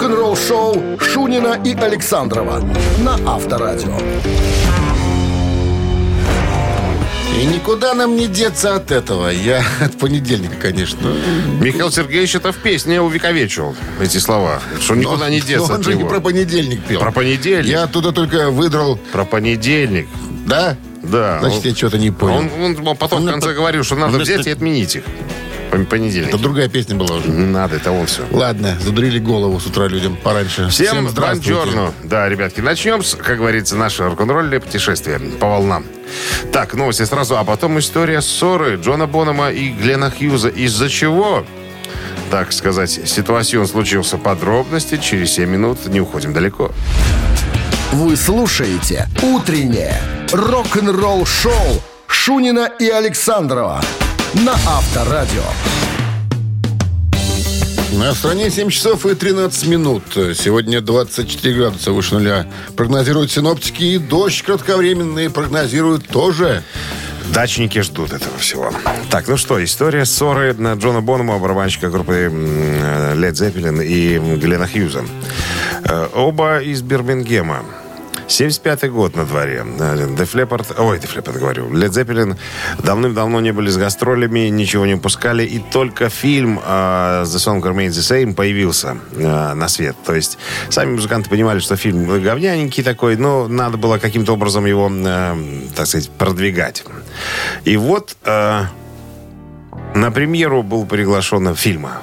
рок-н-ролл шоу Шунина и Александрова на Авторадио. И никуда нам не деться от этого. Я от понедельника, конечно. Михаил Сергеевич это в песне увековечил эти слова. Что никуда не деться Но он от же не него. про понедельник пел. Про понедельник. Я оттуда только выдрал, Про понедельник. да? Да. Значит, я что-то не понял. Он, он потом Он в конце это- говорил, что надо вместо- взять и отменить их. Пон- Понедельник. Это другая песня была уже. Не надо, это он все. Ладно, задурили голову с утра людям пораньше. Всем здравствуйте. бонжорно. Да, ребятки, начнем с, как говорится, наше рок-н-ролльное путешествие по волнам. Так, новости сразу, а потом история ссоры Джона Бонома и Глена Хьюза. Из-за чего? Так сказать, ситуацион случился подробности. Через 7 минут не уходим далеко. Вы слушаете «Утреннее рок-н-ролл-шоу» Шунина и Александрова на Авторадио. На стране 7 часов и 13 минут. Сегодня 24 градуса выше нуля. Прогнозируют синоптики. И дождь кратковременный прогнозируют тоже. Дачники ждут этого всего. Так, ну что, история ссоры на Джона Бонома, барабанщика группы Led Zeppelin и Глена Хьюза. Э, Оба из Бирмингема. 75-й год на дворе. Э, Leppard, ой, Leppard говорю, Led Zeppelin давным-давно не были с гастролями, ничего не пускали, и только фильм э, The Song Remains the Same появился э, на свет. То есть сами музыканты понимали, что фильм говняненький такой, но надо было каким-то образом его, э, так сказать, продвигать. И вот на премьеру был приглашен фильма.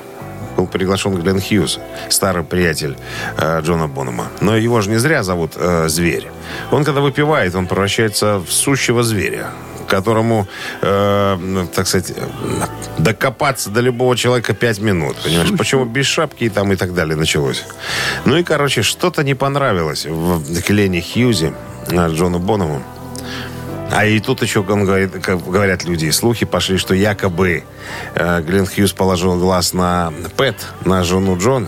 Был приглашен Глен Хьюз, старый приятель э, Джона Бонома. Но его же не зря зовут э, Зверь. Он, когда выпивает, он превращается в сущего зверя которому, э, ну, так сказать, докопаться до любого человека пять минут. Понимаешь? Почему без шапки и там и так далее началось. Ну и, короче, что-то не понравилось в Глене Хьюзе, э, Джону Боному. А и тут еще, как говорят люди, слухи пошли, что якобы э, Глен Хьюз положил глаз на Пэт, на жену Джона,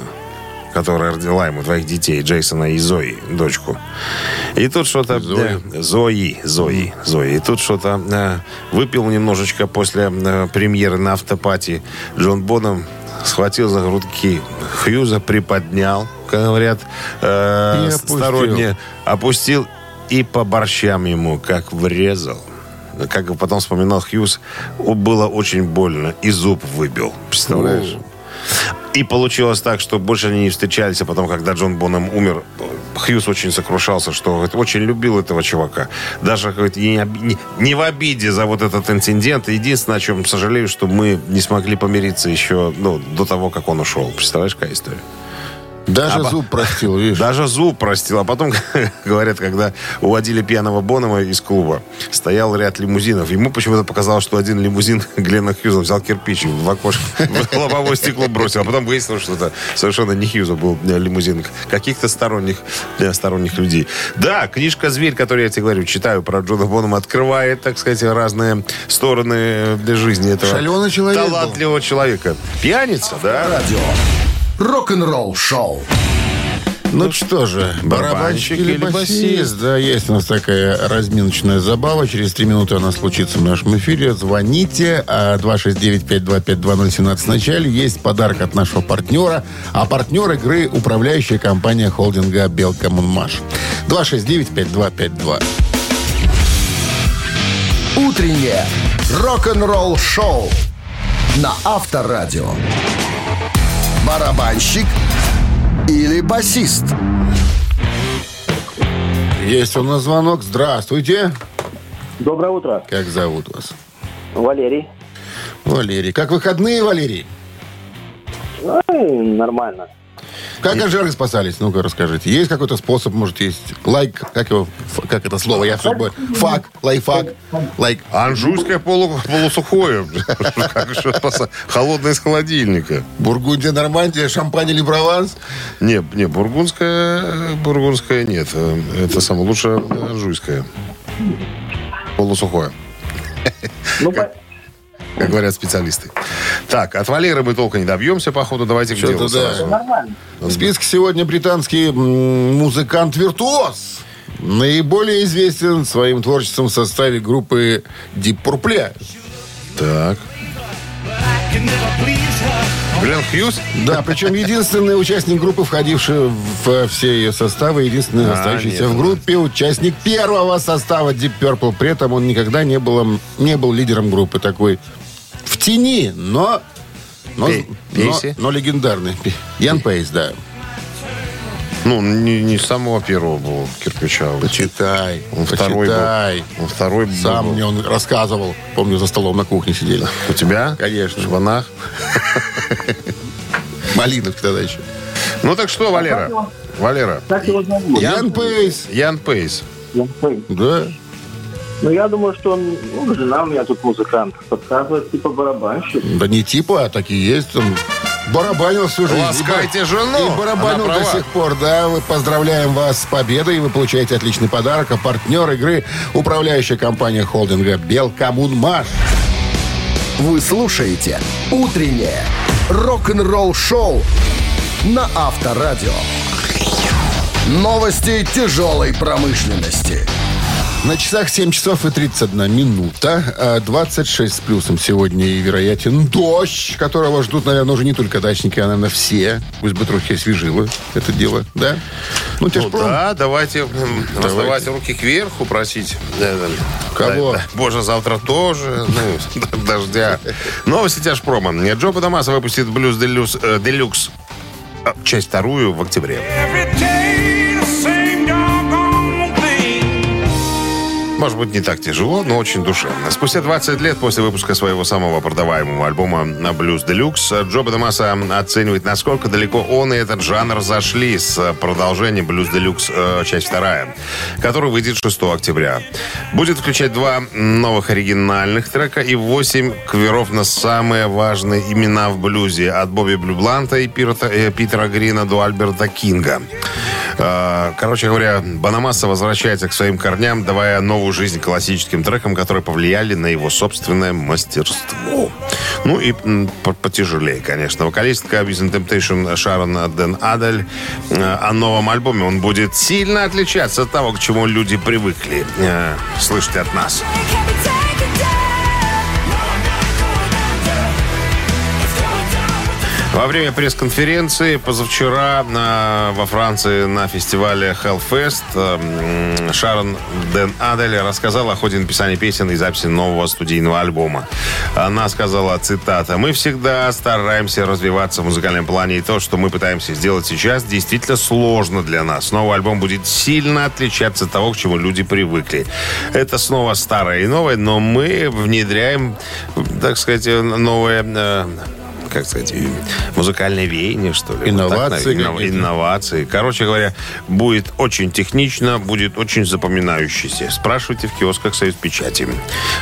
которая родила ему двоих детей, Джейсона и Зои, дочку. И тут что-то... Зои. э, Зои, Зои, Зои. И тут что-то э, выпил немножечко после э, премьеры на автопати Джон Боном, схватил за грудки Хьюза, приподнял, как говорят, э, опустил. сторонние, опустил и по борщам ему как врезал. Как потом вспоминал Хьюз, было очень больно. И зуб выбил. Представляешь? И получилось так, что больше они не встречались, а потом, когда Джон Боном умер, Хьюз очень сокрушался, что говорит, очень любил этого чувака. Даже говорит, не- не в обиде за вот этот инцидент. Единственное, о чем сожалею, что мы не смогли помириться еще ну, до того, как он ушел. Представляешь, какая история? Даже Аба- зуб простил, видишь. Даже зуб простил. А потом, говорят, когда уводили пьяного Бонома из клуба, стоял ряд лимузинов. Ему почему-то показалось, что один лимузин Глена Хьюза взял кирпич в окошко, в лобовое стекло бросил. А потом выяснилось, что это совершенно не Хьюза был э, лимузин. Каких-то сторонних, э, сторонних людей. Да, книжка «Зверь», которую я тебе говорю, читаю про Джона Бонома, открывает, так сказать, разные стороны для жизни этого Шаленый человек был. талантливого человека. Пьяница, да? Радио. Рок-н-ролл шоу. Ну что же, барабанщик или или басист? Да, есть у нас такая разминочная забава. Через три минуты она случится в нашем эфире. Звоните. А 269-525-2017 в начале. Есть подарок от нашего партнера. А партнер игры управляющая компания холдинга «Белкоммунмаш». 269-5252. Утреннее рок-н-ролл шоу на Авторадио. Барабанщик или басист? Есть у нас звонок. Здравствуйте. Доброе утро, Как зовут вас? Валерий. Валерий. Как выходные, Валерий? Ай, нормально. Как от жары спасались? Ну-ка, расскажите. Есть какой-то способ, может, есть лайк, как его, как это слово, я все забыл. Фак, лайфак, лайк. Анжуйское полу, полусухое. Как Холодное из холодильника. Бургундия, Нормандия, шампань или Прованс? Не, не, бургундское, бургундское нет. Это самое лучшее анжуйское. Полусухое, Ну, как говорят специалисты. Так, от Валеры мы толка не добьемся, походу. Давайте к делу да. сразу. нормально. В списке сегодня британский музыкант-виртуоз. Наиболее известен своим творчеством в составе группы Deep Purple. Так. Глен Хьюз? Да, причем единственный участник группы, входивший в все ее составы, единственный А, остающийся нет, в группе, участник первого состава Deep Purple. При этом он никогда не был, не был лидером группы. Такой в тени, но... Но, Пей- но, но легендарный. Ян Пейс, да. Ну, не, не с самого первого был кирпича. Почитай, Он второй был. почитай. Он второй Сам был. мне он рассказывал. Помню, за столом на кухне сидели. У тебя? Конечно. В шванах? Малиновки тогда еще. Ну так что, Валера? Валера. Как его зовут? Ян Пейс. Ян Пейс. Я понял. Да. Ну, я думаю, что он... Ну, жена у меня тут музыкант. Подсказывает, типа барабанщик. Да не типа, а так и есть. Он барабанил всю жизнь. Ласкайте И жену. И барабанил до сих пор, да. Мы поздравляем вас с победой. Вы получаете отличный подарок. А партнер игры – управляющая компания холдинга «Белкоммунмаш». Вы слушаете «Утреннее рок-н-ролл-шоу» на Авторадио. Новости тяжелой промышленности. На часах 7 часов и 31 минута. А 26 с плюсом сегодня и вероятен дождь, которого ждут, наверное, уже не только дачники, а, наверное, все. Пусть бы трохи освежило это дело, да? Ну, Ну да, давайте м, раздавать руки кверху, просить. э, Кого? дай- дай Боже, завтра тоже. Ну, дождя. Новости тяжпрома. Джо Бадамаса выпустит блюз Делюкс, э, Делюкс э, часть вторую в октябре. Может быть, не так тяжело, но очень душевно. Спустя 20 лет после выпуска своего самого продаваемого альбома на Blues Deluxe, Джо Бадамаса оценивает, насколько далеко он и этот жанр зашли с продолжением Blues Deluxe, э, часть вторая, который выйдет 6 октября. Будет включать два новых оригинальных трека и 8 кверов на самые важные имена в блюзе от Бобби Блюбланта и э, Питера Грина до Альберта Кинга. Э, Короче говоря, Банамаса возвращается к своим корням, давая новую жизнь классическим трекам, которые повлияли на его собственное мастерство. Ну и потяжелее, конечно. Вокалистка Vision Temptation Шарон Ден Адель э, о новом альбоме. Он будет сильно отличаться от того, к чему люди привыкли э, слышать от нас. Во время пресс-конференции позавчера на- во Франции на фестивале Hellfest э, Шарон Ден Адель рассказала о ходе написания песен и записи нового студийного альбома. Она сказала, цитата, «Мы всегда стараемся развиваться в музыкальном плане, и то, что мы пытаемся сделать сейчас, действительно сложно для нас. Новый альбом будет сильно отличаться от того, к чему люди привыкли. Это снова старое и новое, но мы внедряем, так сказать, новое... э, как сказать, музыкальное веяние, что ли. Вот Инновации так, наверное, какие-то. инновации. Короче говоря, будет очень технично, будет очень запоминающийся. Спрашивайте в киосках Союз Печати,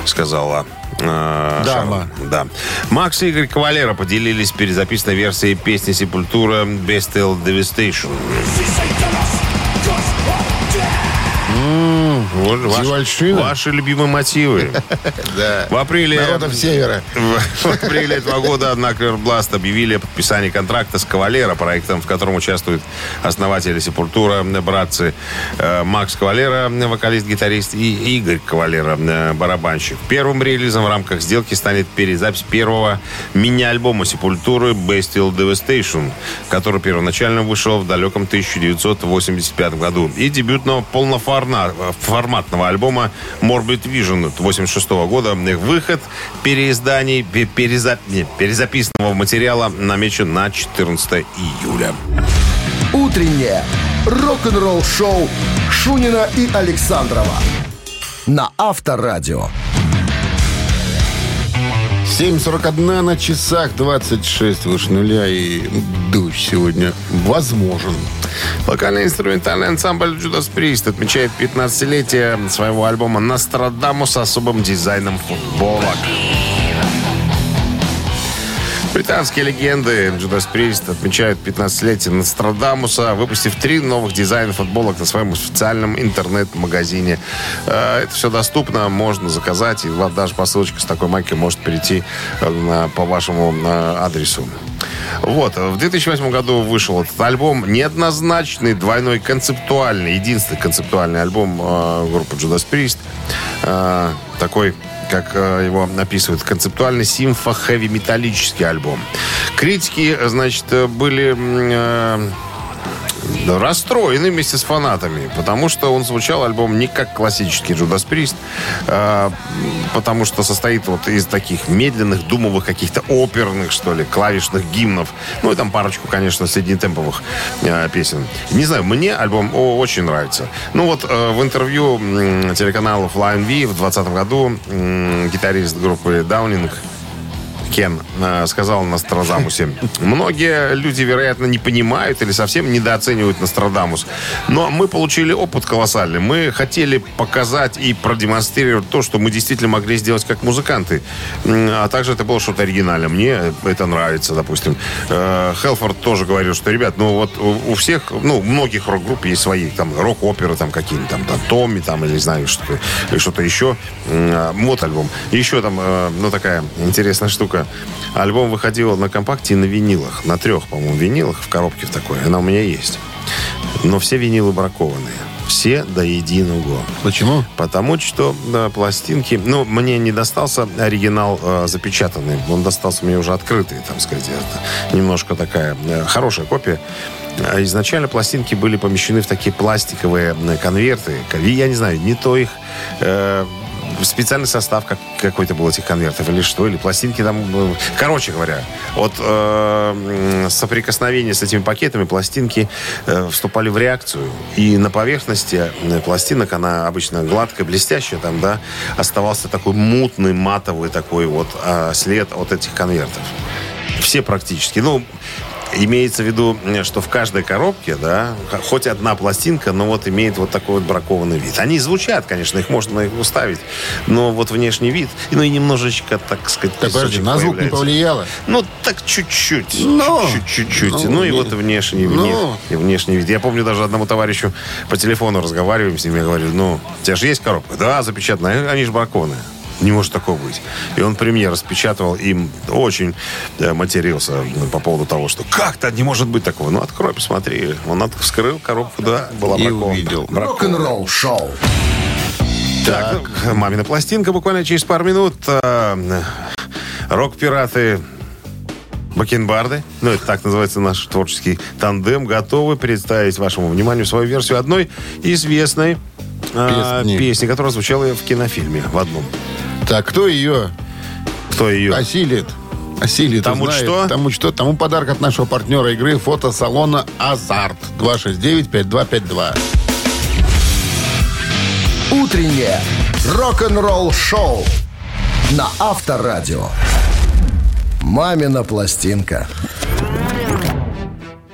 сказала э, Дама. Да. Макс и Игорь Кавалера поделились перезаписанной версией песни Сепультура Bestial Devastation. Вот ваши, Дьявольщина. ваши любимые мотивы. Да. В апреле... Народов Севера. В в апреле этого года, однако, Blast объявили о подписании контракта с Кавалера, проектом, в котором участвуют основатели Сепультура, братцы э, Макс Кавалера, вокалист-гитарист, и Игорь Кавалера, э, барабанщик. Первым релизом в рамках сделки станет перезапись первого мини-альбома Сепультуры Bestial Devastation, который первоначально вышел в далеком 1985 году, и дебютного полноформатного альбома Morbid Vision 1986 года. Выход переизданий, пе- переза- не, перезаписанного материала намечен на 14 июля. Утреннее рок-н-ролл-шоу Шунина и Александрова на Авторадио. 7.41 на часах, 26 выше нуля, и дождь сегодня возможен. Вокально-инструментальный ансамбль Judas Priest отмечает 15-летие своего альбома «Нострадамус» с особым дизайном футболок. Британские легенды Judas Priest отмечают 15-летие Нострадамуса, выпустив три новых дизайна футболок на своем официальном интернет-магазине. Э, Это все доступно, можно заказать, и вот даже посылочка с такой майкой может перейти э, по вашему э, адресу. Вот, в 2008 году вышел этот альбом. Неоднозначный, двойной концептуальный, единственный концептуальный альбом группы Judas Priest. Такой как э, его описывают, концептуальный симфо-хэви-металлический альбом. Критики, значит, были... Расстроены вместе с фанатами, потому что он звучал альбом не как классический Judas Priest, а, потому что состоит вот из таких медленных, думовых, каких-то оперных, что ли, клавишных гимнов. Ну и там парочку, конечно, среднетемповых а, песен. Не знаю, мне альбом о, очень нравится. Ну вот а, в интервью м, телеканалу Flying V в 2020 году гитарист группы Downing Кен э, сказал Нострадамусе. Многие люди, вероятно, не понимают или совсем недооценивают Нострадамус. Но мы получили опыт колоссальный. Мы хотели показать и продемонстрировать то, что мы действительно могли сделать как музыканты. А также это было что-то оригинальное. Мне это нравится, допустим. Э, Хелфорд тоже говорил, что, ребят, ну вот у всех, ну, многих рок-групп есть свои, там, рок-оперы, там, какие-нибудь, там, там, Томми, там, или, не знаю, что-то, или что-то еще. Вот альбом. Еще там, э, ну, такая интересная штука. Альбом выходил на компакте и на винилах. На трех, по-моему, винилах в коробке в такой. Она у меня есть. Но все винилы бракованные. Все до единого. Почему? Потому что да, пластинки... Ну, мне не достался оригинал э, запечатанный. Он достался мне уже открытый, там сказать. Это немножко такая э, хорошая копия. А изначально пластинки были помещены в такие пластиковые э, конверты. Я не знаю, не то их... Э, специальный состав как, какой-то был этих конвертов или что, или пластинки там... Э, короче говоря, от э, соприкосновения с этими пакетами пластинки э, вступали в реакцию. И на поверхности э, пластинок, она обычно гладкая, блестящая там, да, оставался такой мутный, матовый такой вот э, след от этих конвертов. Все практически. Ну, Имеется в виду, что в каждой коробке, да, хоть одна пластинка, но вот имеет вот такой вот бракованный вид. Они звучат, конечно, их можно их уставить, но вот внешний вид, ну и немножечко, так сказать, так, подожди, на звук не повлияло? Ну, так чуть-чуть. Но, чуть-чуть. Ну, ну и вот внешний, но. и внешний вид. Я помню, даже одному товарищу по телефону разговариваем с ним, я говорю, ну, у тебя же есть коробка? Да, запечатанная. Они же бракованные. Не может такого быть. И он при мне распечатывал им очень э, матерился по поводу того, что как-то не может быть такого. Ну, открой, посмотри. Он от, вскрыл коробку, да, была И увидел. Рок-н-ролл шоу. Так, так, мамина пластинка буквально через пару минут. Э, рок-пираты Бакенбарды, ну это так называется наш творческий тандем, готовы представить вашему вниманию свою версию одной известной песни, песни которая звучала в кинофильме в одном. Так, кто ее? Кто ее? Осилит. Осилит. Тому знает. что? Тому что? Тому подарок от нашего партнера игры фотосалона «Азарт». 269-5252. Утреннее рок-н-ролл-шоу на Авторадио. «Мамина пластинка».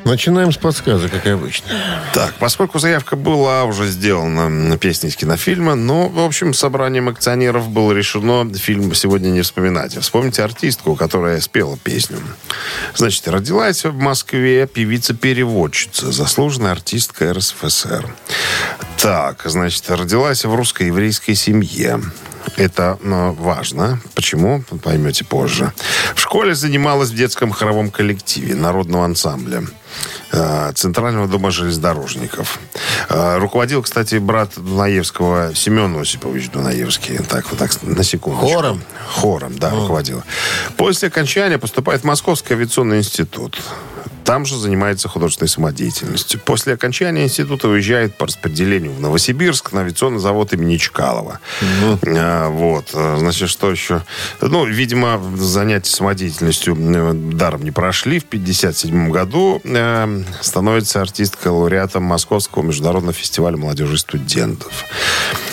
Начинаем с подсказок, как обычно. Так, поскольку заявка была уже сделана на песни из кинофильма, но, в общем, собранием акционеров было решено фильм сегодня не вспоминать. А вспомните артистку, которая спела песню. Значит, родилась в Москве певица-переводчица, заслуженная артистка РСФСР. Так, значит, родилась в русско-еврейской семье. Это ну, важно. Почему? Поймете позже. В школе занималась в детском хоровом коллективе народного ансамбля. Э, Центрального дома железнодорожников. Э, руководил, кстати, брат Дунаевского Семен Осипович Дунаевский. Так, вот так, на секунду. Хором? Хором, да, руководил. После окончания поступает в Московский авиационный институт. Там же занимается художественной самодеятельностью. После окончания института уезжает по распределению в Новосибирск на авиационный завод имени Чкалова. Ну. А, вот. Значит, что еще? Ну, видимо, занятия самодеятельностью даром не прошли. В 1957 году э, становится артисткой лауреатом Московского международного фестиваля молодежи и студентов.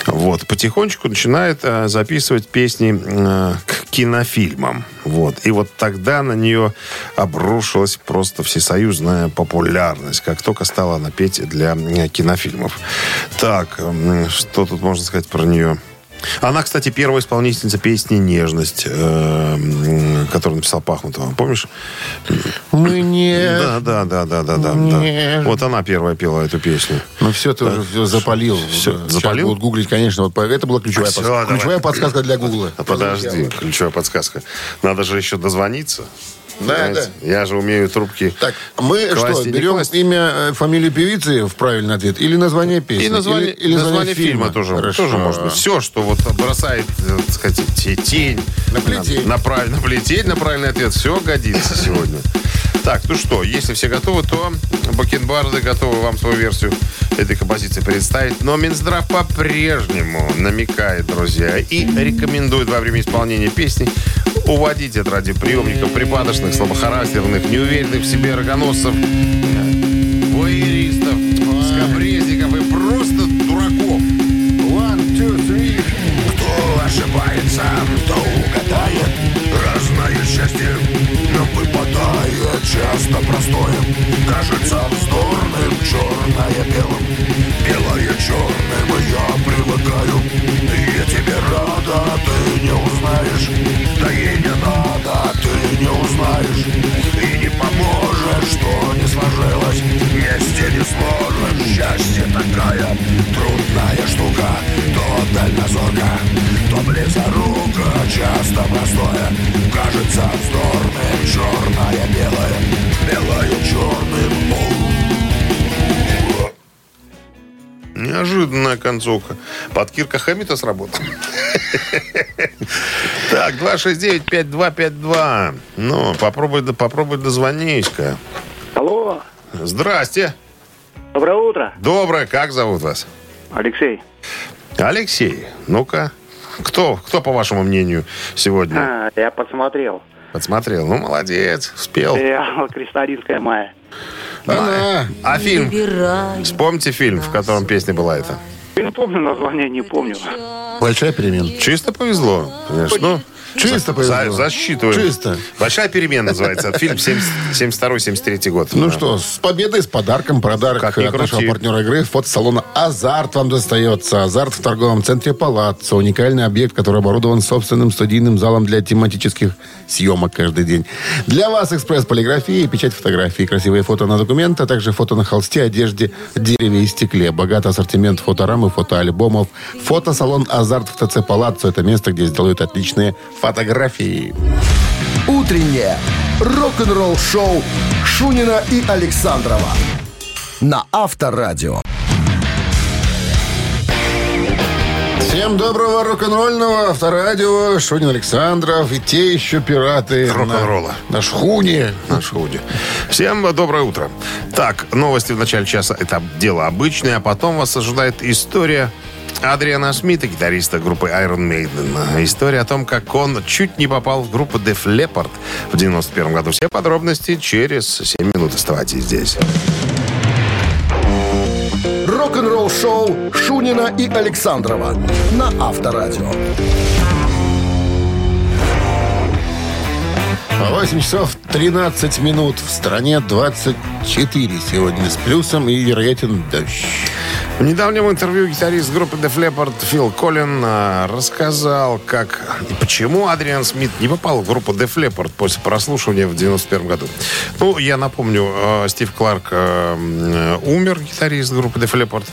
Вот. Потихонечку начинает э, записывать песни э, к кинофильмам. Вот. И вот тогда на нее обрушилась просто всесоюзная популярность, как только стала она петь для э, кинофильмов. Так, что тут можно сказать про нее? Она, кстати, первая исполнительница песни «Нежность», э, которую написал Пахмутова. Помнишь? Мы не... Да, да, да, да, да, да, да. Вот она первая пела эту песню. Ну все, ты уже все запалил. Все, запалил? будут гуглить, конечно. Вот это была ключевая, все, подсказка. ключевая подсказка для Гугла. Подожди, ключевая подсказка. Надо же еще дозвониться. Да, Понимаете? Я же умею трубки. Так, мы Класть что, берем класть. имя, э, фамилию певицы в правильный ответ или название песни? И название, или, или название фильма, тоже, Хорошо. тоже можно. Все, что вот бросает, э, так сказать, те- тень. На плетень. На, на правиль- на плетень, на правильный ответ. Все годится сегодня. Так, ну что, если все готовы, то бакенбарды готовы вам свою версию этой композиции представить. Но Минздрав по-прежнему намекает, друзья, и рекомендует во время исполнения песни уводить от радиоприемников припадочных, слабохарактерных, неуверенных в себе рогоносцев, воеристов, скобрезников и просто дураков. One, two, three. Кто ошибается, то угадает Разное счастье нам выпадает Часто простое Кажется вздорным Черное белым Белое черным я привыкаю. И я тебе рада Ты не узнаешь. Да и не надо Ты не узнаешь. И не поможешь Что не сложилось. Вместе не сможешь. Счастье такая Трудная штука. То дальнозорка То близорука Часто простое. Кажется вздорным Черное белое черным Оу. Неожиданная концовка. Под Кирка Хэммита сработал. Так, 269-5252. Ну, попробуй, попробуй дозвонись-ка. Алло, Здрасте. доброе утро, Доброе. Как зовут вас? Алексей. Алексей. Ну-ка. Кто, кто, по вашему мнению, сегодня А, я подсмотрел. подсмотрел? Ну, молодец. Успел. Я Кристалинская Майя. Она. А фильм? Вспомните фильм, в котором песня была эта. Не помню название, не помню. Большая перемена. Чисто повезло, конечно. Чисто за- повезло. засчитываем. Чисто. Большая перемена называется. Фильм 72-73 год. Ну что, с победой, с подарком. Подарок Как от нашего партнера игры. Фотосалона «Азарт» вам достается. «Азарт» в торговом центре «Палаццо». Уникальный объект, который оборудован собственным студийным залом для тематических съемок каждый день. Для вас экспресс-полиграфии, печать фотографий, красивые фото на документ, а также фото на холсте, одежде, дереве и стекле. Богатый ассортимент фоторам и фотоальбомов. Фотосалон «Азарт» в ТЦ «Палаццо» – это место, где сделают отличные фотографии. Утреннее рок-н-ролл-шоу Шунина и Александрова на Авторадио. Всем доброго рок-н-ролльного авторадио. Шунин Александров и те еще пираты. Рок-н-ролла. На, на шхуне. На шхуне. Всем доброе утро. Так, новости в начале часа – это дело обычное, а потом вас ожидает история Адриана Смита, гитариста группы Iron Maiden. История о том, как он чуть не попал в группу Def Leppard в 91 году. Все подробности через 7 минут. Оставайтесь здесь. Рок-н-ролл-шоу Шунина и Александрова на Авторадио. 8 часов 13 минут. В стране 24 сегодня с плюсом и вероятен дождь. В недавнем интервью гитарист группы Def Leppard Фил Коллин а, рассказал, как и почему Адриан Смит не попал в группу Def Leppard после прослушивания в 91 году. Ну, я напомню, э, Стив Кларк э, умер, гитарист группы Def Leppard,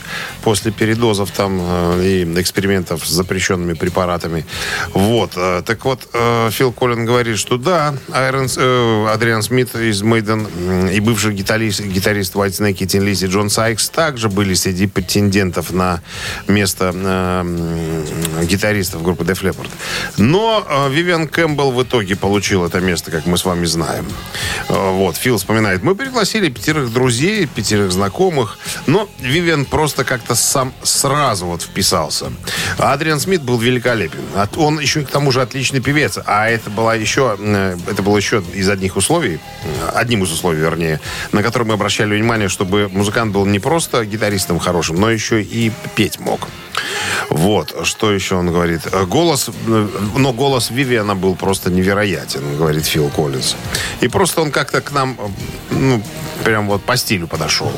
после передозов там э, и экспериментов с запрещенными препаратами. Вот. э, Так вот, э, Фил Коллин говорит, что да, Айрон, э, Адриан Смит из м, и бывший гитарист, гитарист White Snake и Тин Лизи Джон Сайкс также были среди претендентов на место э, гитаристов группы Def Leppard. Но э, Вивиан Кэмпбелл в итоге получил это место, как мы с вами знаем. Э, Вот, Фил вспоминает, мы пригласили пятерых друзей, пятерых знакомых, но Вивиан просто как-то сам сразу вот вписался. Адриан Смит был великолепен. Он еще к тому же отличный певец. А это была еще, э, это было еще из одних условий, одним из условий, вернее, на которые мы обращали внимание, чтобы музыкант был не просто гитаристом хорошим, но еще и петь мог. Вот, что еще он говорит. Голос, но голос Вивиана был просто невероятен, говорит Фил Коллинз. И просто он как-то к нам, ну, прям вот по стилю подошел.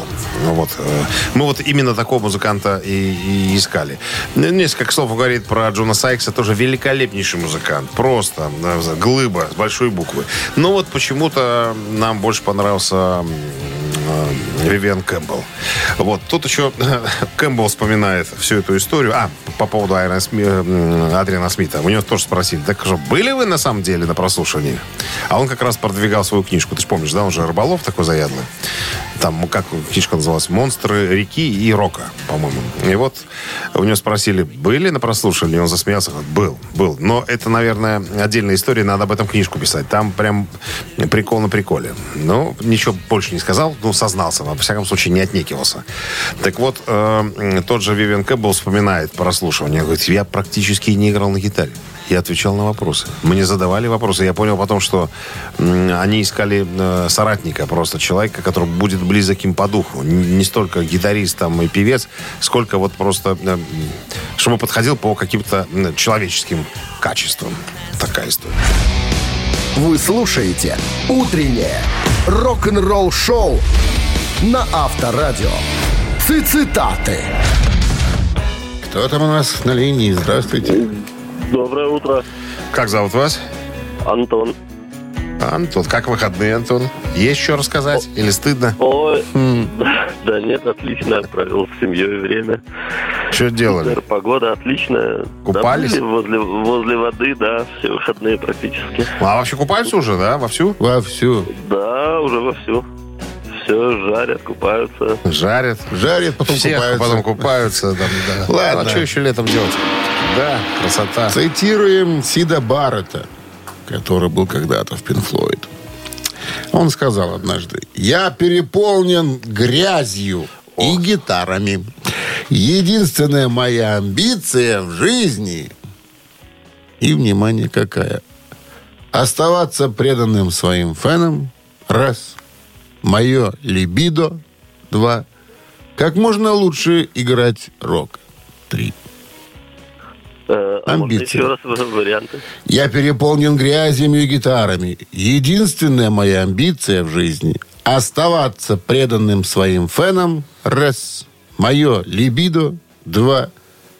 Ну вот, э, мы вот именно такого музыканта и, и искали. Несколько слов говорит про Джона Сайкса, тоже великолепнейший музыкант. Просто э, глыба с большой буквы. Но вот почему-то нам больше понравился м, э, Кэмпбелл. Вот, тут еще Кэмпбелл вспоминает всю эту историю. А, по поводу Айрона Сми- э, Адриана Смита. У него тоже спросили, так что, были вы на самом деле на прослушивании? А он как раз продвигал свою книжку. Ты же помнишь, да, он же рыболов такой заядлый. Там, как книжка называлась? «Монстры реки и рока», по-моему. И вот у него спросили, были на прослушивании? Он засмеялся, говорит, был, был. Но это, наверное, отдельная история, надо об этом книжку писать. Там прям прикол на приколе. Ну, ничего больше не сказал, ну, сознался, во всяком случае, не отнекивался. Так вот, э, тот же Вивиан Кэббл вспоминает прослушивание. Говорит, я практически не играл на гитаре. Я отвечал на вопросы. Мне задавали вопросы. Я понял потом, что они искали э, соратника, просто человека, который будет близок им по духу. Не столько гитарист там, и певец, сколько вот просто, э, чтобы подходил по каким-то человеческим качествам. Такая история. Вы слушаете «Утреннее рок-н-ролл-шоу» на Авторадио. Цитаты. Кто там у нас на линии? Здравствуйте. Доброе утро, Как зовут вас? Антон. Антон. Как выходные, Антон? Есть что рассказать? Или стыдно? Ой, да нет, отлично, провел с семьей время. Что делали? Супер, Погода отличная. Купались? Да, возле, возле воды, да, все выходные практически. А вообще купаются уже, да, вовсю? Вовсю. Да, уже вовсю. Все, жарят, купаются. Жарят. Жарят, потом Всех, купаются. потом купаются. Там, да. Ладно. Ну, а что еще летом делать? Да, красота. Цитируем Сида Баррета, который был когда-то в Пинфлойд. Он сказал однажды, я переполнен грязью и гитарами. Единственная моя амбиция в жизни, и, внимание, какая, оставаться преданным своим фенам, раз, мое либидо, два, как можно лучше играть рок, три. Э, Амбиции. еще раз варианты? Я переполнен грязями и гитарами. Единственная моя амбиция в жизни – оставаться преданным своим фенам. Раз. Мое либидо. Два.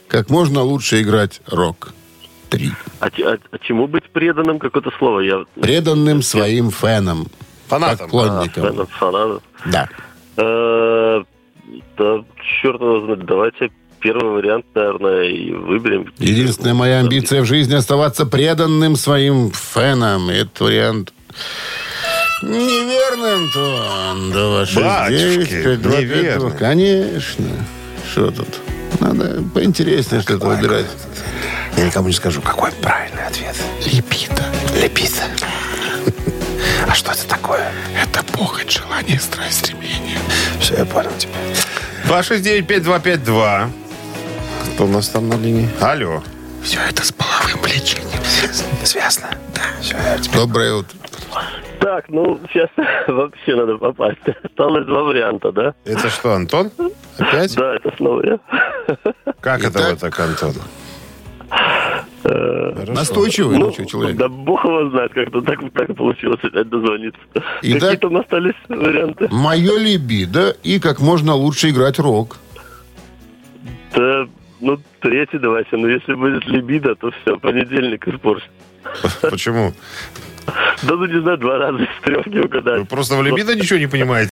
Как можно лучше играть рок. Три. А, а- а чему быть преданным? Какое-то слово я... Преданным своим фенам. Фанатам. Поклонникам. А, фанат, фанатов. Да. Э, Да, черт его знает. Давайте первый вариант, наверное, и выберем. Единственная моя амбиция в жизни – оставаться преданным своим фенам. Этот вариант неверно, Антон. Да ваши Батюшки, девять, пять, два, пять, неверно. два. Конечно. Что тут? Надо поинтереснее что-то выбирать. Я никому не скажу, какой правильный ответ. Липида. Лепит. А что это такое? Это похоть, желание, страсть, стремление. Все, я понял тебя. 269-5252. Кто у нас там на линии? Алло. Все это с половым влечением. Связано? Да. Все. Доброе утро. Так, ну, сейчас вообще надо попасть. Осталось два варианта, да? Это что, Антон? Опять? Да, это снова я. Как это вот так, Антон? Настойчивый Ну, человек. да бог его знает, как-то так, так получилось опять дозвониться. Итак- Какие там остались варианты? Мое либидо и как можно лучше играть рок. Да, ну, третий давайте. Но если будет либидо, то все, понедельник испорчен. Почему? Да ну не знаю, два раза из трех не Вы угадать. просто в либидо ничего не понимаете?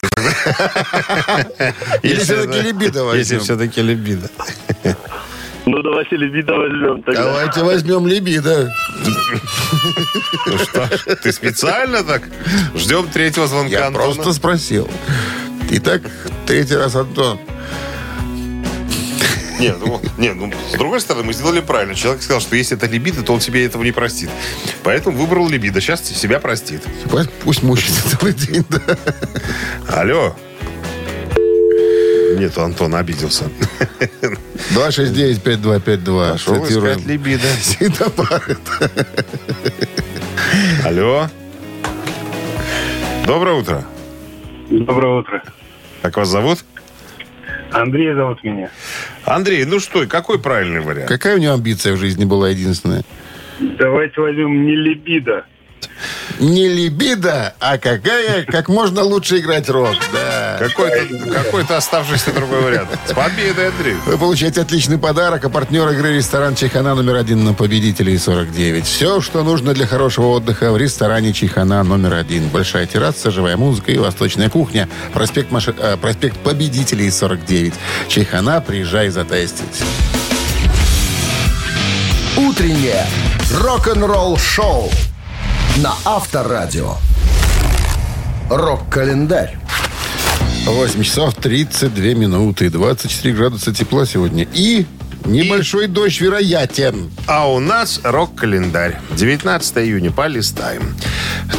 Или все-таки либидо возьмем? Если все-таки либидо. Ну давайте либидо возьмем тогда. Давайте возьмем либидо. Ну что ж, ты специально так? Ждем третьего звонка Я просто спросил. Итак, третий раз Антон. Нет, ну, нет, ну, с другой стороны, мы сделали правильно. Человек сказал, что если это либидо, то он себе этого не простит. Поэтому выбрал либидо. Сейчас себя простит. Пусть- мучится целый день, да. Алло. Нет, Антон обиделся. 269-5252. Пошел Цитируем. искать либидо. Сида Баррет. Алло. Доброе утро. Доброе утро. Как вас зовут? Андрей зовут меня. Андрей, ну что, какой правильный вариант? Какая у него амбиция в жизни была единственная? Давайте возьмем не либидо. Не либидо, а какая, как можно лучше играть рок. Да. Какой-то какой оставшийся другой вариант. С победой, Андрей. Вы получаете отличный подарок, а партнер игры ресторан Чайхана номер один на победителей 49. Все, что нужно для хорошего отдыха в ресторане Чайхана номер один. Большая терраса, живая музыка и восточная кухня. Проспект, Маши- э, проспект победителей 49. Чайхана, приезжай затестить. Утреннее рок-н-ролл-шоу на Авторадио. Рок-календарь. 8 часов 32 минуты, 24 градуса тепла сегодня. И небольшой дождь вероятен. А у нас рок-календарь. 19 июня. Полистаем.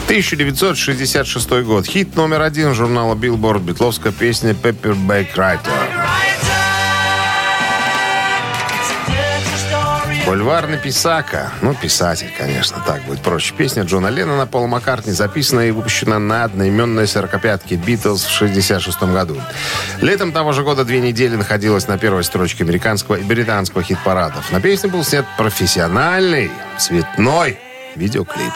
1966 год. Хит номер один журнала Billboard. Битловская песня «Paperback Writer». Бульварный писака. Ну, писатель, конечно, так будет проще. Песня Джона Леннона Пола Маккартни записана и выпущена на одноименной сорокопятке «Битлз» в 66 году. Летом того же года две недели находилась на первой строчке американского и британского хит-парадов. На песне был снят профессиональный, цветной видеоклип.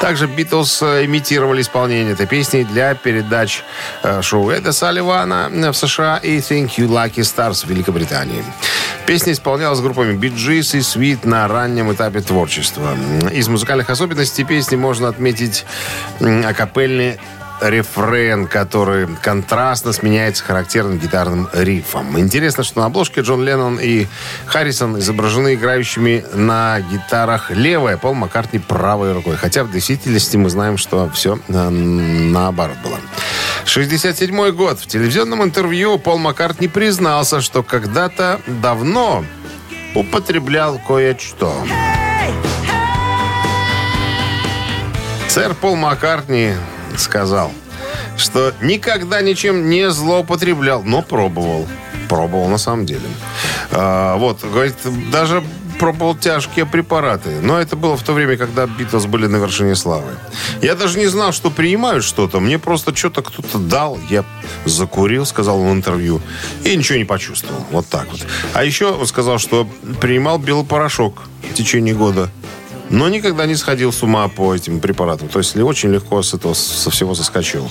Также Битлз э, имитировали исполнение этой песни для передач э, шоу Эда Салливана в США и Think You Lucky Stars в Великобритании. Песня исполнялась группами Bee и Sweet на раннем этапе творчества. Из музыкальных особенностей песни можно отметить м, акапельный рефрен, который контрастно сменяется характерным гитарным рифом. Интересно, что на обложке Джон Леннон и Харрисон изображены играющими на гитарах левой, а Пол Маккартни правой рукой. Хотя в действительности мы знаем, что все э, наоборот было. 67 год. В телевизионном интервью Пол Маккартни признался, что когда-то давно употреблял кое-что. Сэр Пол Маккартни сказал, что никогда ничем не злоупотреблял, но пробовал. Пробовал на самом деле. А, вот, говорит, даже пробовал тяжкие препараты. Но это было в то время, когда Битлз были на вершине славы. Я даже не знал, что принимают что-то. Мне просто что-то кто-то дал. Я закурил, сказал в интервью. И ничего не почувствовал. Вот так вот. А еще он сказал, что принимал белый порошок в течение года но никогда не сходил с ума по этим препаратам. То есть очень легко с этого со всего соскочил.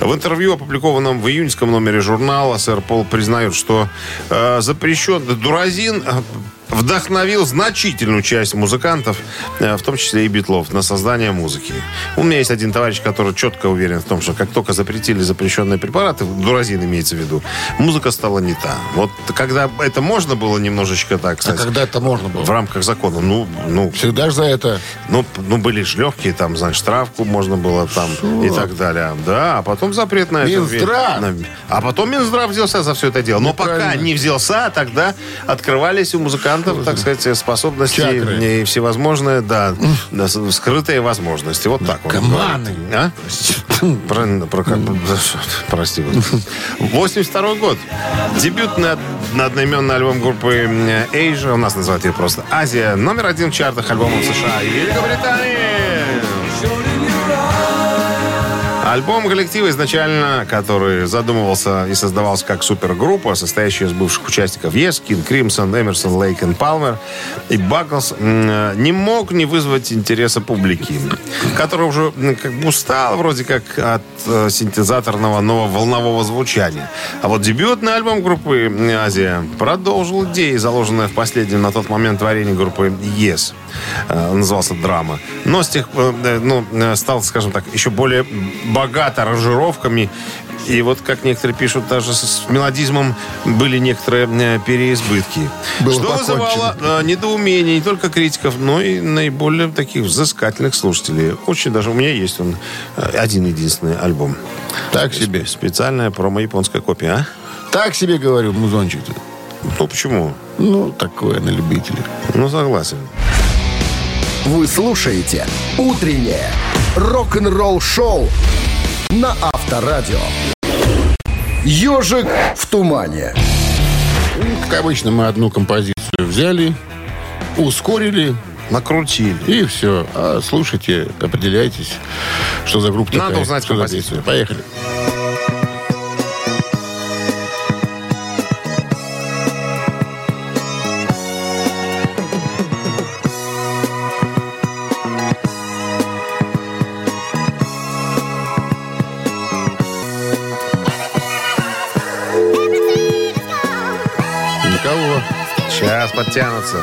В интервью, опубликованном в июньском номере журнала, сэр Пол признает, что э, запрещенный дуразин э, вдохновил значительную часть музыкантов, э, в том числе и битлов, на создание музыки. У меня есть один товарищ, который четко уверен в том, что как только запретили запрещенные препараты, дуразин имеется в виду, музыка стала не та. Вот когда это можно было немножечко так, А кстати, когда это можно было? в рамках закона, ну, ну, Всегда же за это. ну, ну, были же легкие, там, знаешь, штрафку можно было там и так далее. Да, а потом запрет на это. Минздрав! А потом Минздрав взялся за все это дело. Но пока не взялся, тогда открывались у музыкантов, так сказать, способности Чакры. и всевозможные, да, скрытые возможности. Вот так вот. Наркоманы. А? Про, да, что- прости. господи. 82 год. Дебютный од- одноименный альбом группы Asia, у нас называют ее просто Азия, номер один в чартах альбомов США и Великобритании. Альбом коллектива изначально, который задумывался и создавался как супергруппа, состоящая из бывших участников Yes, King Crimson, Эмерсон, Лейк и Палмер и Баклс, м, не мог не вызвать интереса публики, которая уже как бы устала вроде как от э, синтезаторного нового волнового звучания. А вот дебютный альбом группы Азия продолжил идеи, заложенные в последнем на тот момент творении группы Yes. Э, назывался «Драма». Но с тех э, э, ну, э, стал, скажем так, еще более богат аранжировками. И вот, как некоторые пишут, даже с мелодизмом были некоторые э, переизбытки. Было что покончено. вызывало э, недоумение не только критиков, но и наиболее таких взыскательных слушателей. Очень даже у меня есть он э, один-единственный альбом. Так себе. Специальная промо-японская копия, а? Так себе говорю, музончик-то. Ну, почему? Ну, такое на любителя. Ну, согласен. Вы слушаете «Утреннее рок-н-ролл-шоу» на Авторадио. «Ежик в тумане». Как обычно, мы одну композицию взяли, ускорили, Накрутили. и все. А слушайте, определяйтесь, что за группа Надо такая, узнать что за композицию. песня. Поехали. Подтянутся.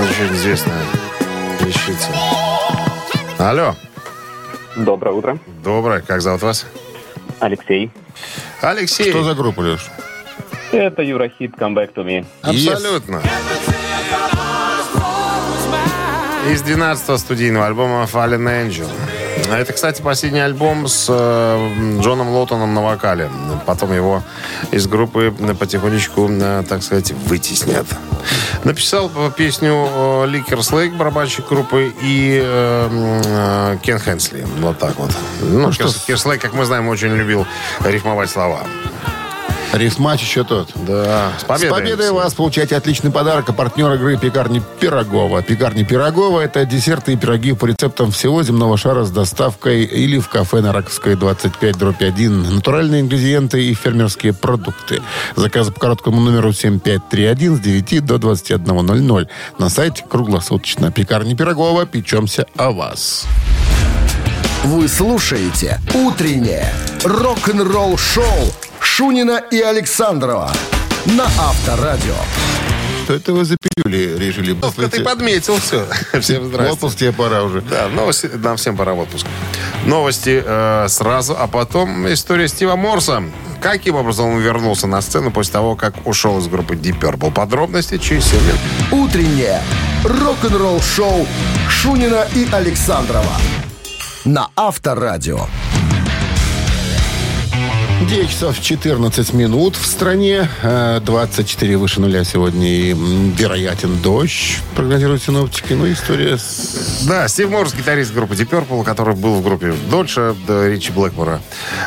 Очень известная вещица. Алло. Доброе утро. Доброе. Как зовут вас? Алексей. Алексей. Что за группа, Леш? Это Юрахит Come Back to Me. Абсолютно. Из 12-го студийного альбома Fallen Angel. А Это, кстати, последний альбом с э, Джоном Лоутоном на вокале. Потом его из группы потихонечку, э, так сказать, вытеснят. Написал песню э, Ликер Слейк, барабанщик группы, и э, э, Кен Хенсли. Вот так вот. Ну, что Кер- Керслейк, как мы знаем, очень любил рифмовать слова. Рифмач еще тот. Да. С С победой. победой вас получаете отличный подарок. А партнер игры пекарни Пирогова. Пекарни Пирогова – это десерты и пироги по рецептам всего земного шара с доставкой или в кафе на Раковской 25 дробь 1. Натуральные ингредиенты и фермерские продукты. Заказы по короткому номеру 7531 с 9 до 21.00. На сайте круглосуточно. Пекарни Пирогова. Печемся о вас. Вы слушаете «Утреннее рок-н-ролл-шоу» Шунина и Александрова на Авторадио. Что это вы за пилюли решили? Вовка, ты подметил все. Всем В здрасте. отпуск тебе пора уже. Да, новости, нам всем пора в отпуск. Новости э, сразу, а потом история Стива Морса. Каким образом он вернулся на сцену после того, как ушел из группы Deep Purple? Подробности через 7 минут. «Утреннее рок-н-ролл-шоу» Шунина и Александрова на Авторадио. 9 часов 14 минут в стране. Э, 24 выше нуля сегодня. И вероятен дождь, прогнозируют синоптики. Ну, история с... Да, Стив Морс, гитарист группы Deep Purple, который был в группе дольше до Ричи Блэкмора.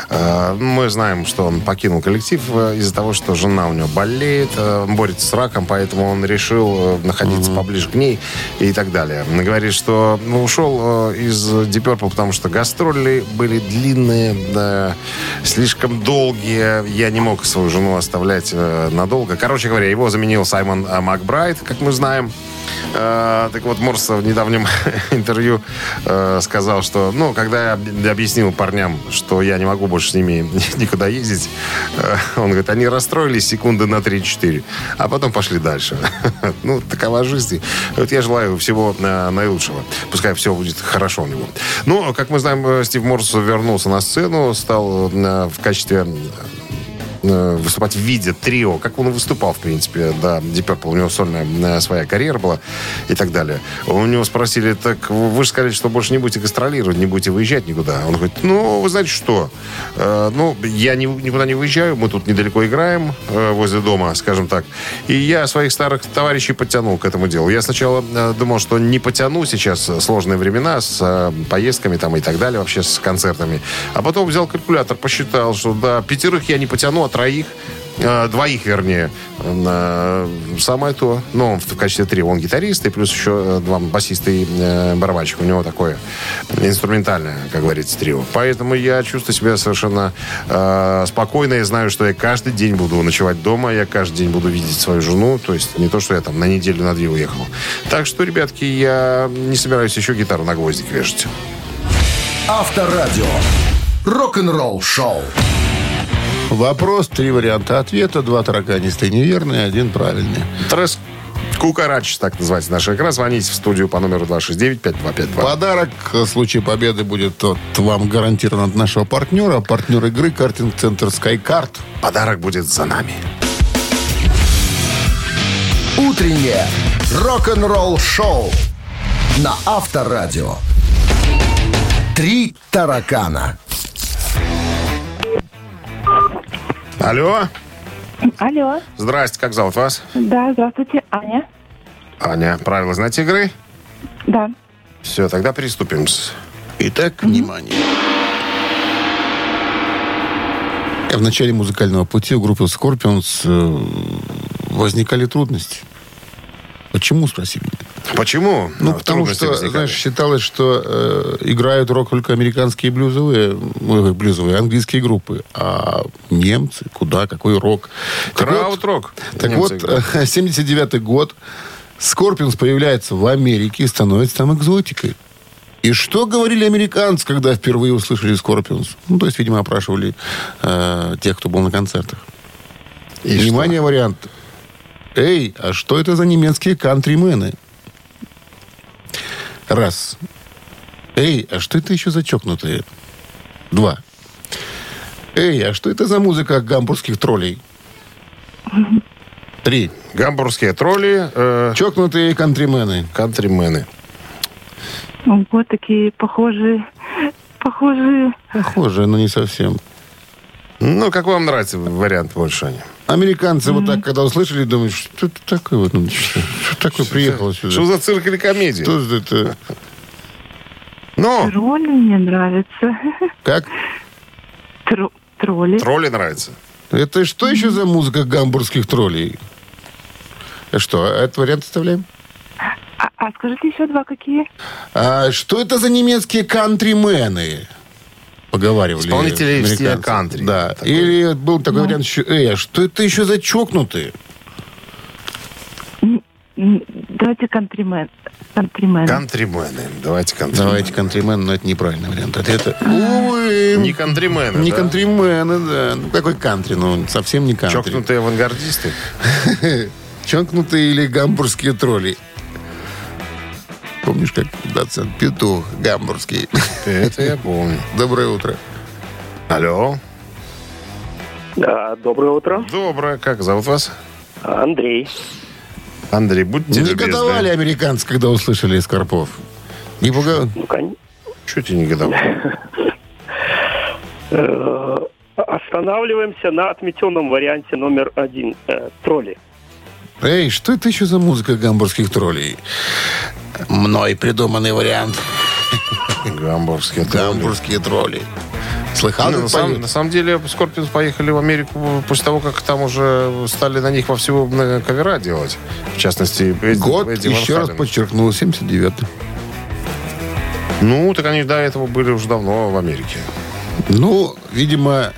Э, Мы знаем, что он покинул коллектив э, из-за того, что жена у него болеет, э, борется с раком, поэтому он решил э, находиться поближе к ней и так далее. Говорит, что ну, ушел э, из Deep Purple, потому что гастроли были длинные, да, слишком долгие. Я не мог свою жену оставлять э, надолго. Короче говоря, его заменил Саймон э, Макбрайт, как мы знаем. Э, так вот, Морс в недавнем интервью э, сказал, что, ну, когда я об- объяснил парням, что я не могу больше с ними никуда ездить, э, он говорит, они расстроились секунды на 3-4, а потом пошли дальше. Ну, такова жизнь. Вот я желаю всего наилучшего. Пускай все будет хорошо у него. Ну, как мы знаем, Стив Морс вернулся на сцену, стал в качестве выступать в виде трио, как он выступал, в принципе, да, Deep Purple, у него сольная э, своя карьера была и так далее. У него спросили, так вы же сказали, что больше не будете гастролировать, не будете выезжать никуда. Он говорит, ну, вы знаете что, Э, ну, я ни- никуда не выезжаю, мы тут недалеко играем, э, возле дома, скажем так, и я своих старых товарищей подтянул к этому делу. Я сначала э, думал, что не потяну сейчас э, сложные времена с э, поездками там и так далее, вообще с концертами. А потом взял калькулятор, посчитал, что да, пятерых я не потяну, троих э, двоих, вернее, самое то. Ну, в качестве трио он гитарист, и плюс еще э, два басиста и э, барабанщик. У него такое инструментальное, как говорится, трио. Поэтому я чувствую себя совершенно э, спокойно. Я знаю, что я каждый день буду ночевать дома, я каждый день буду видеть свою жену. То есть не то, что я там на неделю, на две уехал. Так что, ребятки, я не собираюсь еще гитару на гвоздик вешать. Авторадио. Рок-н-ролл-шоу. Вопрос, три варианта ответа. Два тараканистые неверные, один правильный. Трес Кукарач, так называется наша игра. Звоните в студию по номеру 269-5252. Подарок в случае победы будет от вам гарантирован от нашего партнера. Партнер игры картинг-центр SkyCard. Подарок будет за нами. Утреннее рок-н-ролл-шоу на Авторадио. Три таракана. Алло. Алло, Здрасте, как зовут вас? да, здравствуйте, Аня. Аня, правила знаете игры? Да. Все, тогда приступим. Итак, внимание. В начале музыкального пути у группы Scorpions э, возникали трудности. Почему, спроси меня? Почему? Ну, А, потому что, возникали? знаешь, считалось, что э, играют рок только американские блюзовые, ой, блюзовые, английские группы. А немцы, куда, какой рок? Так вот- Краут-рок. Так Немцы вот, играют. э, 79-й год. Скорпионс появляется в Америке и становится там экзотикой. И что говорили американцы, когда впервые услышали Скорпионс? Ну, то есть, видимо, опрашивали э, тех, кто был на концертах. И Внимание, вариант. Эй, а что это за немецкие кантримены? Раз. Эй, а что это еще за чокнутые? Два. Эй, а что это за музыка гамбургских троллей? Три. Гамбургские тролли, э, Чокнутые кантримены. кантримены. Вот такие похожие, похожие. Похоже, но не совсем. Ну, как вам нравится вариант больше, Американцы вот так, когда услышали, думают, что это такое вот, ну, что, что такое приехало сюда? Что за цирк или комедия? Что же это? Ну, Тролли мне нравятся. Как? Тро- тролли. тролли нравится. Это что еще за музыка гамбургских троллей? Э, Что, этот вариант оставляем? А, а скажите еще два какие? А что это за немецкие кантримены? Поговаривали. Исполнители в стиле кантри. Да. Такой. Или был такой вариант еще, эй, а что это еще за чокнутые? Давайте кантримен. Кантримен. Кантримены. Давайте кантримены. Давайте кантримен, но это неправильный вариант ответа. Увы. Не кантримены, Не да? кантримены, да. Ну, какой кантри? Ну, совсем не кантри. Чокнутые авангардисты. Чокнутые или гамбургские тролли. Помнишь, как доцент Петух гамбургский? Это я помню. Доброе утро. Алло. Да, доброе утро. Доброе. Как зовут вас? Андрей. Андрей, будьте Негодовали любезны. американцы, когда услышали Скорпов. Не пугал? Ну, кон- Чего тебе негодовал? э, Останавливаемся на отметенном варианте номер один. Э, Тролли. Эй, что это еще за музыка гамбургских троллей? Мной придуманный вариант. Гамбургские тролли. Гамбургские тролли. Слыхал, Ну, на, самом, поют? на самом деле, Скорпионс поехали в Америку после того, как там уже стали на них во всего кавера делать. В частности, Эдди, Год, Эдди еще раз подчеркнул, 79-й. Ну, так они до этого были уже давно в Америке. Ну, видимо,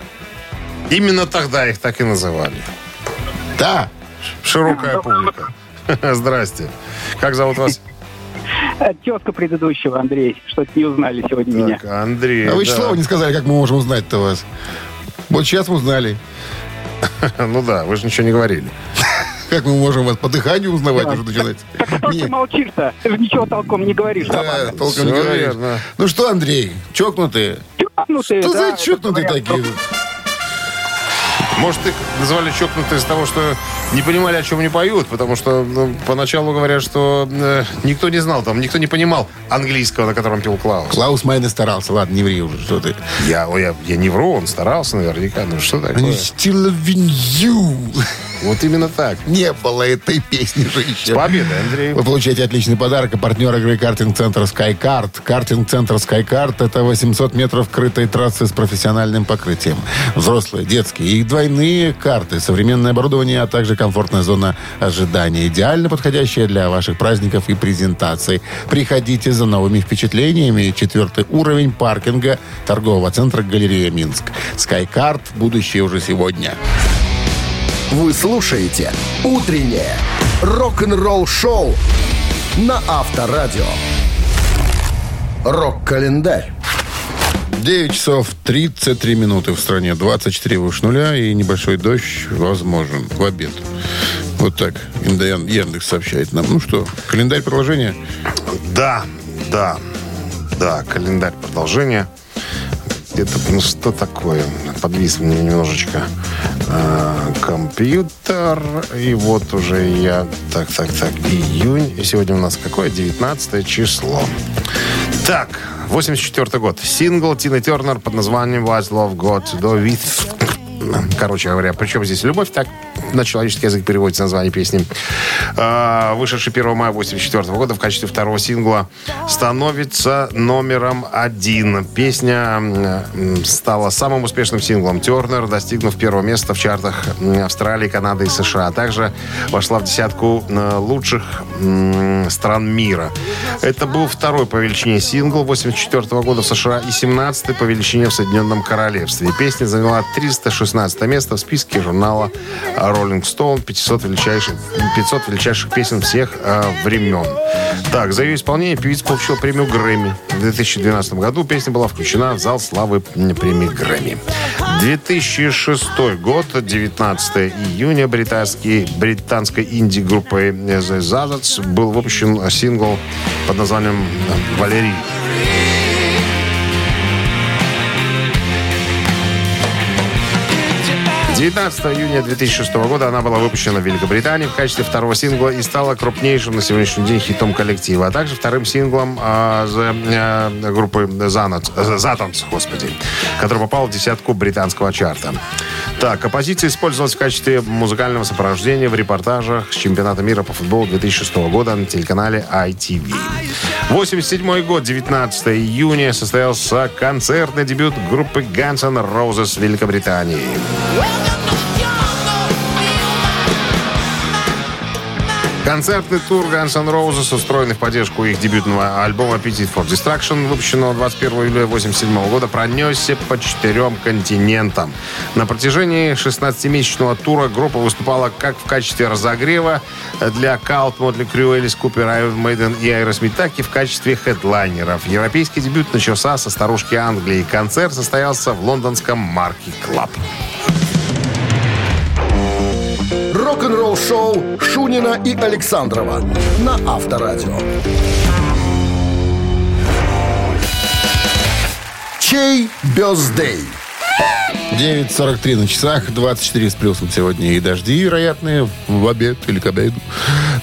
Именно тогда их так и называли. да. Широкая публика. Здрасте. Как зовут вас? Тезка предыдущего, Андрей. Что-то не узнали сегодня меня. Так, Андрей. А вы да. слова не сказали, как мы можем узнать-то вас. Вот сейчас мы узнали. Ну да, вы же ничего не говорили. Как мы можем вас по дыханию узнавать уже начинать? Так что Не, ты молчишь-то? Ты же ничего толком не говоришь. да, толком не говоришь. Ну что, Андрей, чокнутые? Чокнутые, Что да, за чокнутые такие? Может, их называли чокнутые из того, что не понимали, о чем они поют, потому что ну, поначалу говорят, что э, никто не знал, там никто не понимал английского, на котором пел Клаус. Клаус Майне старался. Ладно, не ври уже, что ты. Я, я, я не вру, он старался наверняка. Ну что такое? Вот именно так. Не было этой песни же С победой, Андрей. Вы получаете отличный подарок. И партнер игры картинг-центра SkyCard. Картинг-центр SkyCard – это 800 метров крытой трассы с профессиональным покрытием. Взрослые, детские и двойные карты, современное оборудование, а также комфортная зона ожидания. Идеально подходящая для ваших праздников и презентаций. Приходите за новыми впечатлениями. Четвертый уровень паркинга торгового центра «Галерея Минск». SkyCard – будущее уже сегодня. Вы слушаете «Утреннее рок-н-ролл-шоу» на Авторадио. Рок-календарь. 9 часов 33 минуты в стране, 24 выше нуля и небольшой дождь возможен в обед. Вот так Яндекс сообщает нам. Ну что, календарь продолжения? Да, да, да, календарь продолжения. Это, ну что такое? Подвис мне немножечко э, компьютер. И вот уже я... Так, так, так, июнь. И сегодня у нас какое? 19 число. Так, 84 год. Сингл Тины Тернер под названием What's Love Got Do With... Короче говоря, причем здесь любовь, так на человеческий язык переводится название песни. А, Вышедший 1 мая 84 года в качестве второго сингла становится номером один. Песня стала самым успешным синглом Тернер, достигнув первого места в чартах Австралии, Канады и США. А также вошла в десятку э, лучших стран мира. Это был второй по величине сингл 84 года в США и 17 по величине в Соединенном Королевстве. Песня заняла 316 место в списке журнала Rolling Rolling Stone 500 величайших, 500 величайших песен всех э, времен. Так, за ее исполнение певица получила премию Грэмми. В 2012 году песня была включена в зал славы премии Грэмми. 2006 год, 19 июня, британский, британской инди-группой The Zazzards был выпущен сингл под названием «Валерий». 19 июня 2006 года она была выпущена в Великобритании в качестве второго сингла и стала крупнейшим на сегодняшний день хитом коллектива, а также вторым синглом э, э, группы Затонс, господи, который попал в десятку британского чарта. Так, композиция использовалась в качестве музыкального сопровождения в репортажах с чемпионата мира по футболу 2006 года на телеканале ITV. 87 год, 19 июня, состоялся концертный дебют группы Guns N' Roses Великобритании. Концертный тур Guns N' Roses, устроенный в поддержку их дебютного альбома Appetite for Destruction, выпущенного 21 июля 1987 года, пронесся по четырем континентам. На протяжении 16-месячного тура группа выступала как в качестве разогрева для Cult, Motley Crue, Alice Cooper, Iron Maiden и Aerosmith, так и в качестве хедлайнеров. Европейский дебют начался со старушки Англии. Концерт состоялся в лондонском Marquee Club рок-н-ролл шоу Шунина и Александрова на Авторадио. Чей бездей? 9.43 на часах, 24 с плюсом сегодня и дожди вероятные в обед или к обеду.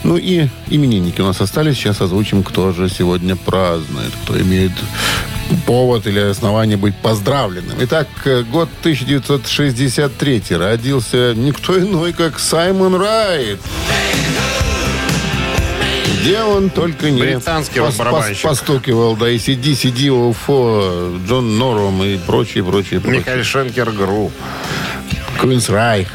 Ну и именинники у нас остались. Сейчас озвучим, кто же сегодня празднует, кто имеет повод или основание быть поздравленным. Итак, год 1963 родился никто иной, как Саймон Райт. Где он только не Британский пос, пос, постукивал, да, AC/DC, UFO, Джон Норум и прочие, прочие, прочие. Michael Schenker Group. Queensrÿche.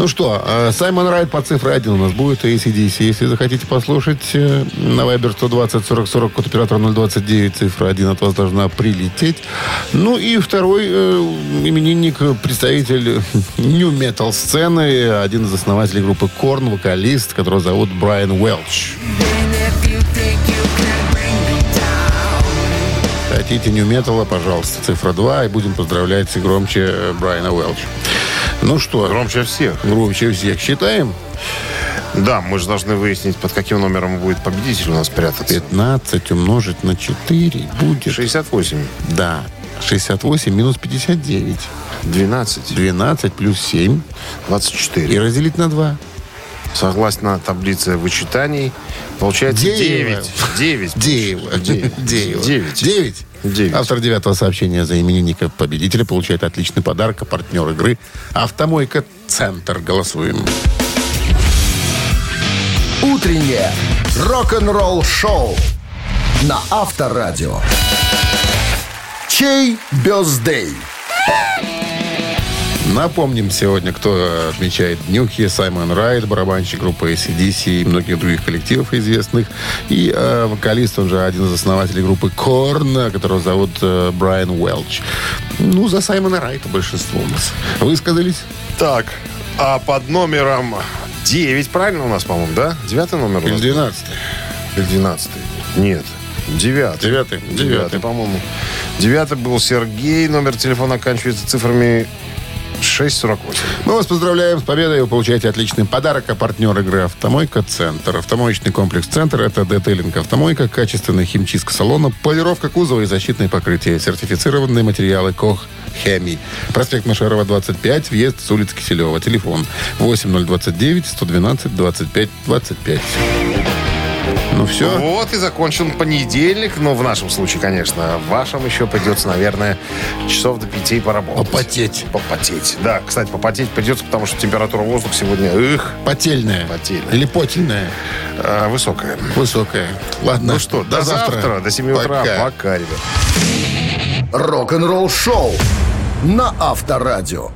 Ну что, э, Саймон Райт по цифре 1 у нас будет AC/DC. Если захотите послушать, э, на Viber 120 40 40 код оператора 029, цифра 1 от вас должна прилететь. Ну и второй э, именинник, представитель New Metal сцены, один из основателей группы Корн, вокалист, которого зовут Брайан Уэлч. Хотите нью металла, пожалуйста, цифра 2, и будем поздравлять громче Брайана Уэлча. Ну что? Громче всех. Громче всех. Считаем? Да, мы же должны выяснить, под каким номером будет победитель у нас прятаться. 15 умножить на 4 будет... 68. Да. 68 минус 59. 12. 12 плюс 7. 24. И разделить на 2. Согласно таблице вычитаний, получается 9. 9. 9. 9. 9. 9. 9. Автор девятого сообщения за именинника победителя получает отличный подарок, а партнер игры «Автомойка Центр». Голосуем. Утреннее рок-н-ролл шоу на Авторадио. Чей бездей? Напомним сегодня, кто отмечает днюхи. Саймон Райт, барабанщик группы ACDC и многих других коллективов известных. И э, вокалист, он же один из основателей группы Корн, которого зовут э, Брайан Уэлч. Ну, за Саймона Райта большинство у нас. Высказались? Так, а под номером 9, правильно у нас, по-моему, да? Девятый номер Или двенадцатый? Или двенадцатый? Нет. Девятый. Девятый. Девятый, по-моему. Девятый был Сергей. Номер телефона оканчивается цифрами 6.48. Мы вас поздравляем с победой. Вы получаете отличный подарок. А партнер игры «Автомойка Центр». Автомоечный комплекс «Центр» — это детейлинг «Автомойка», качественная химчистка салона, полировка кузова и защитное покрытие, сертифицированные материалы «Кох Хеми». Проспект Машарова, 25, въезд с улицы Киселева. Телефон 8029 112 25 25. Ну все. Вот и закончен понедельник. Ну, в нашем случае, конечно. В вашем еще придется, наверное, часов до пяти поработать. Попотеть. Попотеть. Да, кстати, попотеть придется, потому что температура воздуха сегодня... Эх, Потельная. Потельная. Или потельная. а, высокая. Высокая. Ладно. Ну что, до, завтра. До 7 утра. Пока. Пока, ребят. Рок-н-ролл шоу на Авторадио.